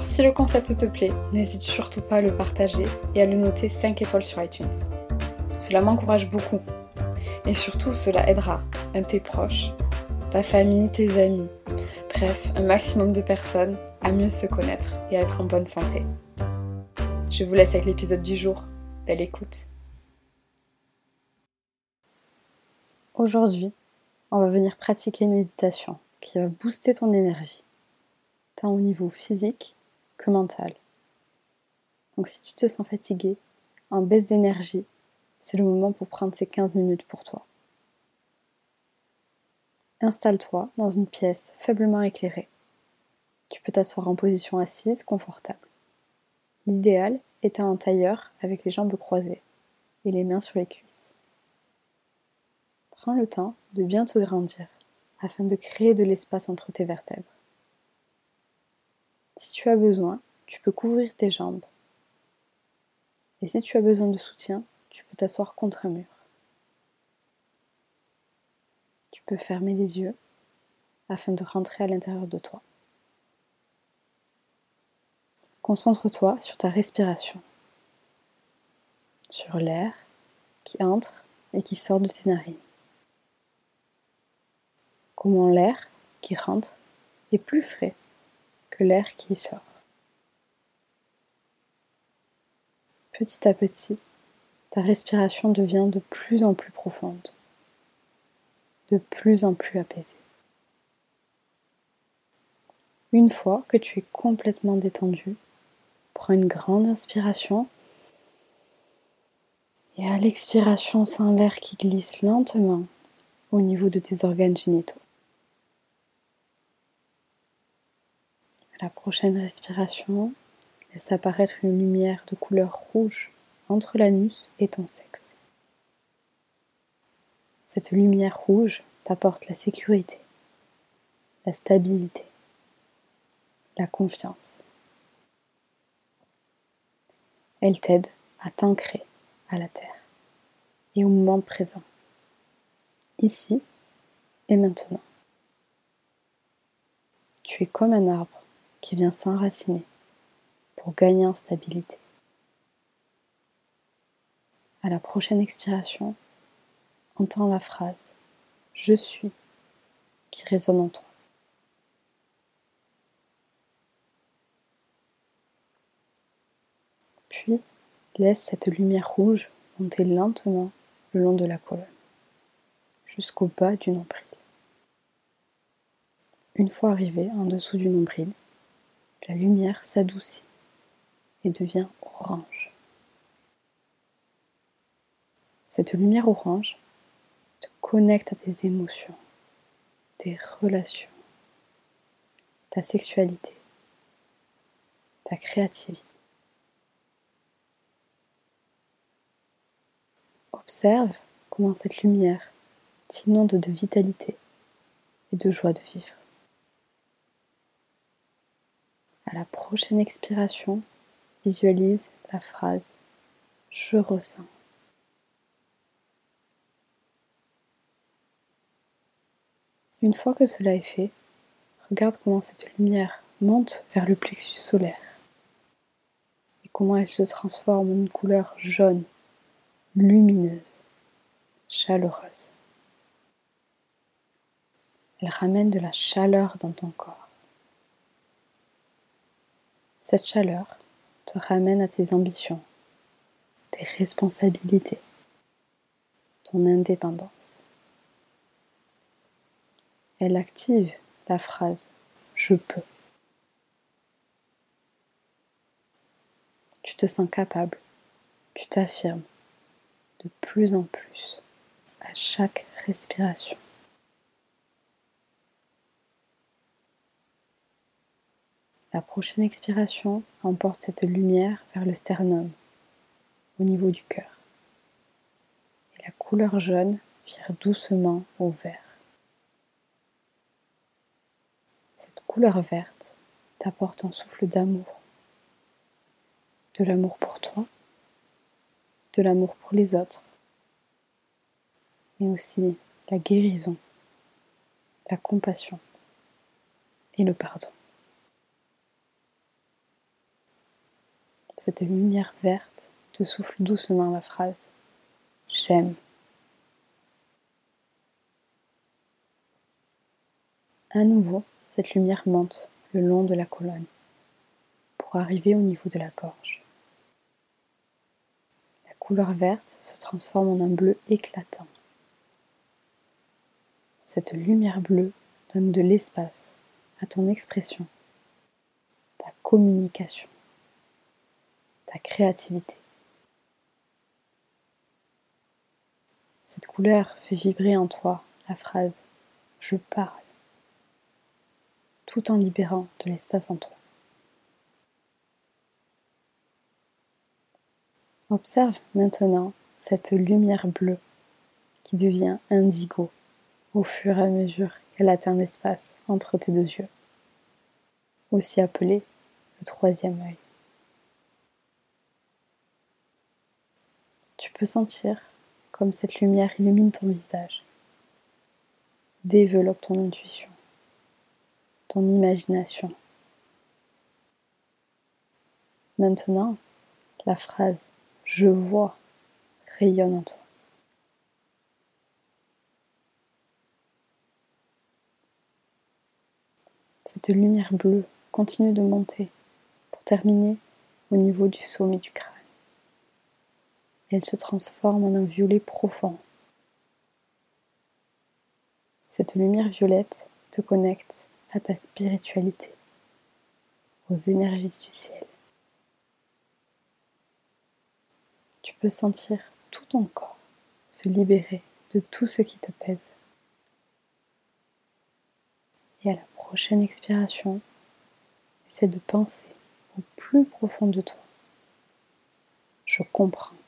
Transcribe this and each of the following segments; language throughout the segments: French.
Alors si le concept te plaît, n'hésite surtout pas à le partager et à le noter 5 étoiles sur iTunes. Cela m'encourage beaucoup. Et surtout, cela aidera tes proches, ta famille, tes amis, bref, un maximum de personnes à mieux se connaître et à être en bonne santé. Je vous laisse avec l'épisode du jour. Belle écoute. Aujourd'hui, on va venir pratiquer une méditation qui va booster ton énergie, tant au niveau physique que mental. Donc si tu te sens fatigué, en baisse d'énergie, c'est le moment pour prendre ces 15 minutes pour toi. Installe-toi dans une pièce faiblement éclairée. Tu peux t'asseoir en position assise confortable. L'idéal est en tailleur avec les jambes croisées et les mains sur les cuisses. Prends le temps de bien te grandir afin de créer de l'espace entre tes vertèbres. Si tu as besoin, tu peux couvrir tes jambes. Et si tu as besoin de soutien, tu peux t'asseoir contre un mur. Tu peux fermer les yeux afin de rentrer à l'intérieur de toi. Concentre-toi sur ta respiration, sur l'air qui entre et qui sort de tes narines. Comment l'air qui rentre est plus frais l'air qui sort. Petit à petit, ta respiration devient de plus en plus profonde, de plus en plus apaisée. Une fois que tu es complètement détendu, prends une grande inspiration et à l'expiration, sens l'air qui glisse lentement au niveau de tes organes génitaux. La prochaine respiration, laisse apparaître une lumière de couleur rouge entre l'anus et ton sexe. Cette lumière rouge t'apporte la sécurité, la stabilité, la confiance. Elle t'aide à t'ancrer à la terre et au moment présent, ici et maintenant. Tu es comme un arbre qui vient s'enraciner pour gagner en stabilité. À la prochaine expiration, entends la phrase Je suis qui résonne en toi. Puis, laisse cette lumière rouge monter lentement le long de la colonne, jusqu'au bas du nombril. Une fois arrivé en dessous du nombril, la lumière s'adoucit et devient orange. Cette lumière orange te connecte à tes émotions, tes relations, ta sexualité, ta créativité. Observe comment cette lumière t'inonde de vitalité et de joie de vivre. À la prochaine expiration, visualise la phrase Je ressens. Une fois que cela est fait, regarde comment cette lumière monte vers le plexus solaire et comment elle se transforme en une couleur jaune, lumineuse, chaleureuse. Elle ramène de la chaleur dans ton corps. Cette chaleur te ramène à tes ambitions, tes responsabilités, ton indépendance. Elle active la phrase je peux. Tu te sens capable, tu t'affirmes de plus en plus à chaque respiration. La prochaine expiration emporte cette lumière vers le sternum, au niveau du cœur. Et la couleur jaune vire doucement au vert. Cette couleur verte t'apporte un souffle d'amour. De l'amour pour toi, de l'amour pour les autres, mais aussi la guérison, la compassion et le pardon. Cette lumière verte te souffle doucement la phrase J'aime. À nouveau, cette lumière monte le long de la colonne pour arriver au niveau de la gorge. La couleur verte se transforme en un bleu éclatant. Cette lumière bleue donne de l'espace à ton expression, ta communication ta créativité. Cette couleur fait vibrer en toi la phrase Je parle, tout en libérant de l'espace en toi. Observe maintenant cette lumière bleue qui devient indigo au fur et à mesure qu'elle atteint l'espace entre tes deux yeux, aussi appelé le troisième œil. Tu peux sentir comme cette lumière illumine ton visage, développe ton intuition, ton imagination. Maintenant, la phrase je vois rayonne en toi. Cette lumière bleue continue de monter pour terminer au niveau du sommet du crâne elle se transforme en un violet profond. Cette lumière violette te connecte à ta spiritualité, aux énergies du ciel. Tu peux sentir tout ton corps se libérer de tout ce qui te pèse. Et à la prochaine expiration, essaie de penser au plus profond de toi. Je comprends.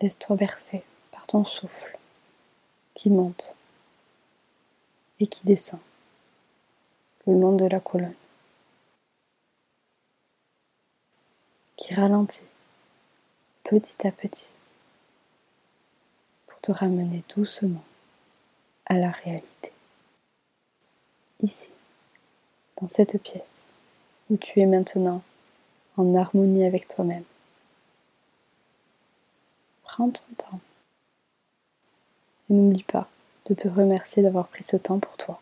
Laisse-toi bercer par ton souffle qui monte et qui descend le long de la colonne, qui ralentit petit à petit pour te ramener doucement à la réalité. Ici, dans cette pièce où tu es maintenant en harmonie avec toi-même. Prends ton temps. Et n'oublie pas de te remercier d'avoir pris ce temps pour toi,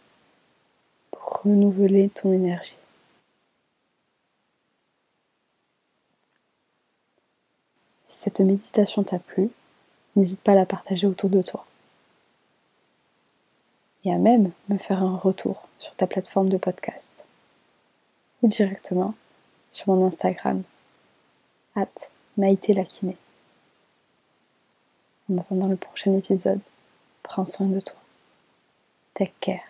pour renouveler ton énergie. Si cette méditation t'a plu, n'hésite pas à la partager autour de toi. Et à même me faire un retour sur ta plateforme de podcast ou directement sur mon Instagram, at Maïté en attendant le prochain épisode, prends soin de toi. Take care.